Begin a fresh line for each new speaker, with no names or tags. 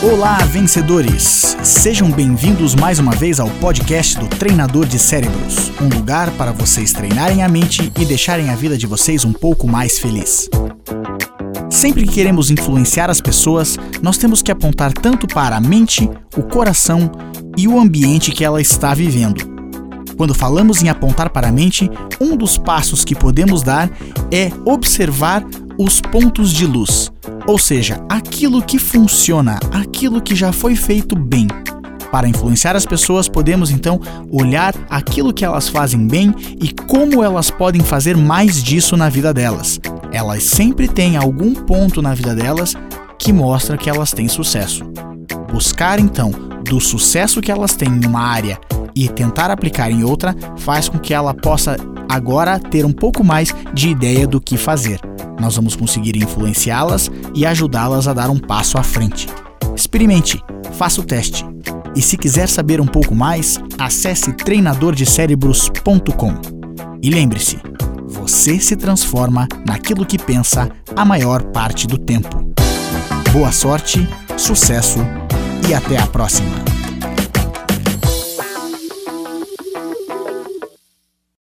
Olá, vencedores! Sejam bem-vindos mais uma vez ao podcast do Treinador de Cérebros um lugar para vocês treinarem a mente e deixarem a vida de vocês um pouco mais feliz. Sempre que queremos influenciar as pessoas, nós temos que apontar tanto para a mente, o coração e o ambiente que ela está vivendo. Quando falamos em apontar para a mente, um dos passos que podemos dar é observar os pontos de luz ou seja, aquilo que funciona, aquilo que já foi feito bem. Para influenciar as pessoas, podemos então olhar aquilo que elas fazem bem e como elas podem fazer mais disso na vida delas. Elas sempre têm algum ponto na vida delas que mostra que elas têm sucesso. Buscar então do sucesso que elas têm em uma área e tentar aplicar em outra faz com que ela possa agora ter um pouco mais de ideia do que fazer nós vamos conseguir influenciá-las e ajudá-las a dar um passo à frente. Experimente, faça o teste. E se quiser saber um pouco mais, acesse treinadordecerebros.com. E lembre-se, você se transforma naquilo que pensa a maior parte do tempo. Boa sorte, sucesso e até a próxima!